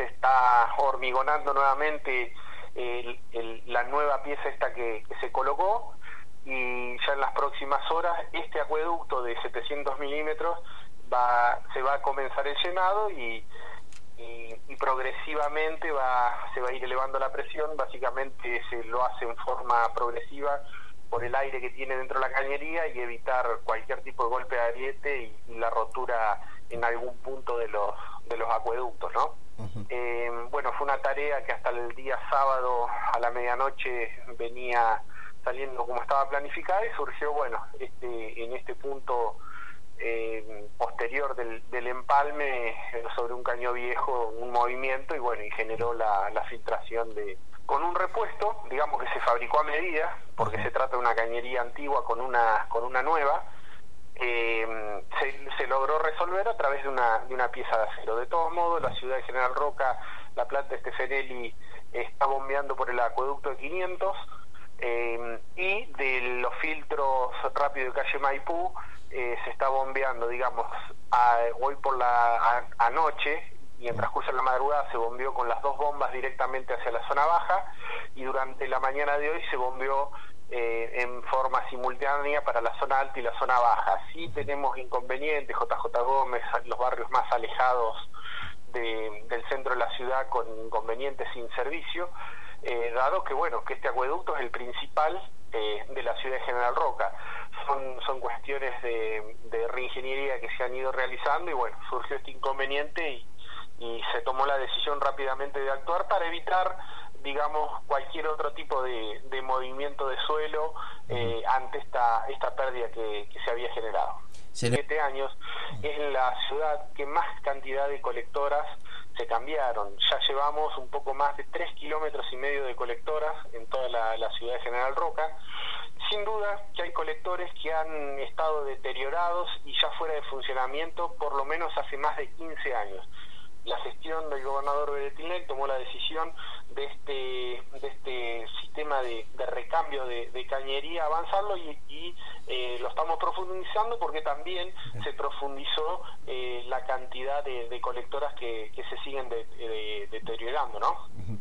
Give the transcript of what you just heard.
se está hormigonando nuevamente la nueva pieza esta que, se colocó y ya en las próximas horas este acueducto de 700 milímetros va, se va a comenzar el llenado y, y, progresivamente va, se va a ir elevando la presión, básicamente se lo hace en forma progresiva por el aire que tiene dentro de la cañería y evitar cualquier tipo de golpe de ariete y, la rotura en algún punto de los, de los acueductos, ¿no? Eh, bueno, fue una tarea que hasta el día sábado a la medianoche venía saliendo como estaba planificada y surgió, bueno, este, en este punto eh, posterior del, del, empalme sobre un caño viejo un movimiento y bueno, y generó la, la filtración de, con un repuesto, digamos que se fabricó a medida, porque se trata de una cañería antigua con una, con una nueva, eh, se, logró resolver a través de una, de una pieza de acero. De todos modos, la ciudad de General Roca, la planta Stefanelli está bombeando por el acueducto de 500 eh, y de los filtros rápido de calle Maipú eh, se está bombeando, digamos, hoy por la anoche y en transcurso de la madrugada se bombeó con las dos bombas directamente hacia la zona baja y durante la mañana de hoy se bombeó eh, simultánea para la zona alta y la zona baja. Sí tenemos inconvenientes, JJ Gómez, los barrios más alejados del centro de la ciudad con inconvenientes sin servicio, eh, dado que bueno que este acueducto es el principal eh, de la ciudad de General Roca. Son, cuestiones de, reingeniería que se han ido realizando y bueno, surgió este inconveniente y se tomó la decisión rápidamente de actuar para evitar digamos, cualquier otro tipo de, movimiento de suelo eh, ante esta, esta pérdida que, se había generado. Siete años es la ciudad que más cantidad de colectoras se cambiaron. Ya llevamos un poco más de tres kilómetros y medio de colectoras en toda la, la ciudad de General Roca. Sin duda que hay colectores que han estado deteriorados y ya fuera de funcionamiento por lo menos hace más de 15 años la gestión del gobernador Beretilnec tomó la decisión de este, de este sistema de, recambio de, cañería, avanzarlo y, eh, lo estamos profundizando porque también se profundizó eh, la cantidad de, colectoras que, se siguen deteriorando, ¿no?